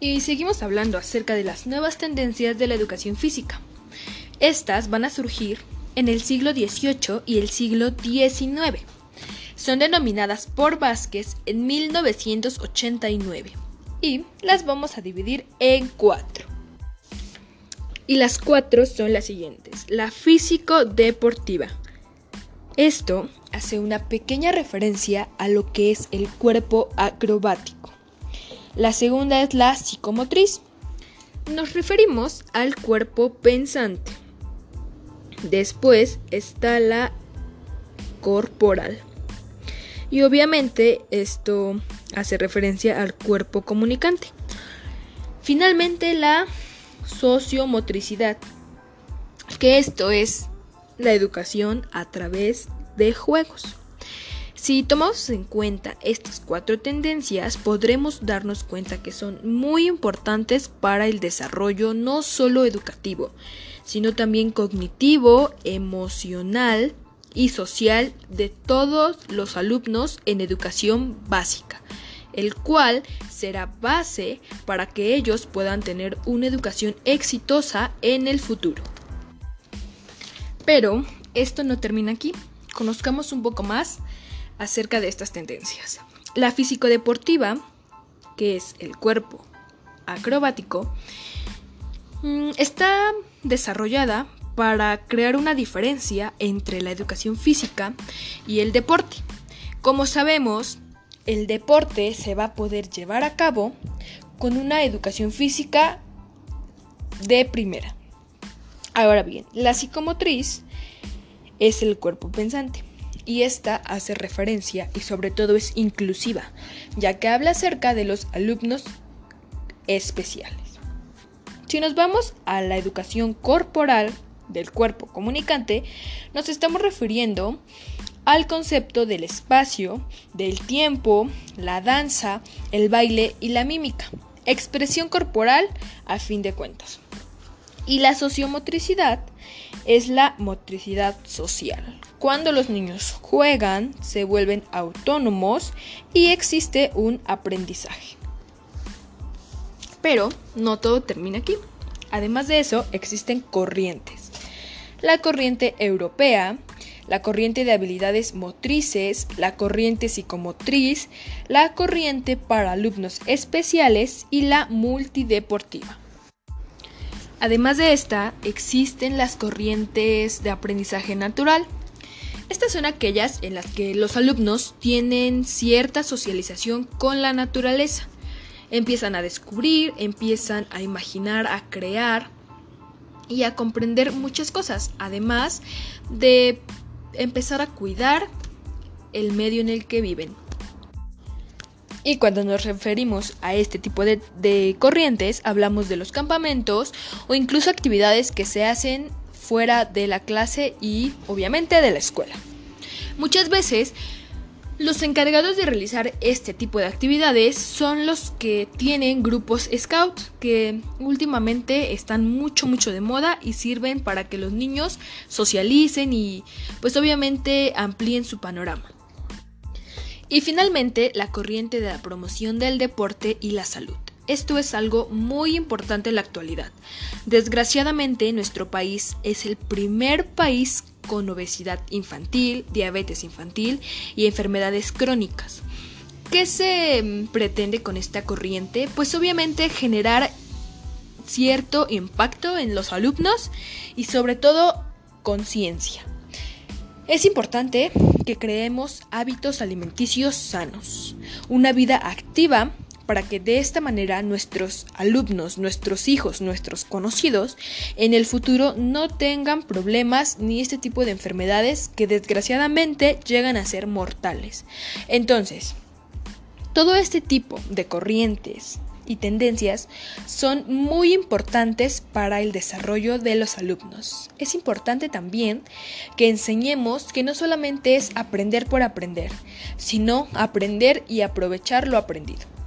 y seguimos hablando acerca de las nuevas tendencias de la educación física. Estas van a surgir en el siglo XVIII y el siglo XIX. Son denominadas por Vázquez en 1989 y las vamos a dividir en cuatro. Y las cuatro son las siguientes. La físico-deportiva. Esto hace una pequeña referencia a lo que es el cuerpo acrobático. La segunda es la psicomotriz. Nos referimos al cuerpo pensante. Después está la corporal. Y obviamente esto hace referencia al cuerpo comunicante. Finalmente la sociomotricidad, que esto es la educación a través de juegos. Si tomamos en cuenta estas cuatro tendencias, podremos darnos cuenta que son muy importantes para el desarrollo no solo educativo, sino también cognitivo, emocional y social de todos los alumnos en educación básica, el cual será base para que ellos puedan tener una educación exitosa en el futuro. Pero esto no termina aquí. Conozcamos un poco más acerca de estas tendencias. La físico-deportiva, que es el cuerpo acrobático, mm, está desarrollada para crear una diferencia entre la educación física y el deporte. Como sabemos, el deporte se va a poder llevar a cabo con una educación física de primera. Ahora bien, la psicomotriz es el cuerpo pensante y esta hace referencia y sobre todo es inclusiva, ya que habla acerca de los alumnos especiales. Si nos vamos a la educación corporal del cuerpo comunicante, nos estamos refiriendo al concepto del espacio, del tiempo, la danza, el baile y la mímica, expresión corporal a fin de cuentas. Y la sociomotricidad es la motricidad social. Cuando los niños juegan, se vuelven autónomos y existe un aprendizaje. Pero no todo termina aquí. Además de eso, existen corrientes. La corriente europea, la corriente de habilidades motrices, la corriente psicomotriz, la corriente para alumnos especiales y la multideportiva. Además de esta, existen las corrientes de aprendizaje natural. Estas son aquellas en las que los alumnos tienen cierta socialización con la naturaleza. Empiezan a descubrir, empiezan a imaginar, a crear y a comprender muchas cosas, además de empezar a cuidar el medio en el que viven. Y cuando nos referimos a este tipo de, corrientes, hablamos de los campamentos o incluso actividades que se hacen fuera de la clase y obviamente de la escuela. Muchas veces los encargados de realizar este tipo de actividades son los que tienen grupos scouts que últimamente están mucho mucho de moda y sirven para que los niños socialicen y pues obviamente amplíen su panorama. Y finalmente, la corriente de la promoción del deporte y la salud. Esto es algo muy importante en la actualidad. Desgraciadamente, nuestro país es el primer país con obesidad infantil, diabetes infantil y enfermedades crónicas. ¿Qué se mm, pretende con esta corriente? Pues obviamente generar cierto impacto en los alumnos y sobre todo conciencia. Es importante que creemos hábitos alimenticios sanos, una vida activa para que de esta manera nuestros alumnos, nuestros hijos, nuestros conocidos en el futuro no tengan problemas ni este tipo de enfermedades que desgraciadamente llegan a ser mortales. Entonces, todo este tipo de corrientes y tendencias son muy importantes para el desarrollo de los alumnos. Es importante también que enseñemos que no solamente es aprender por aprender, sino aprender y aprovechar lo aprendido.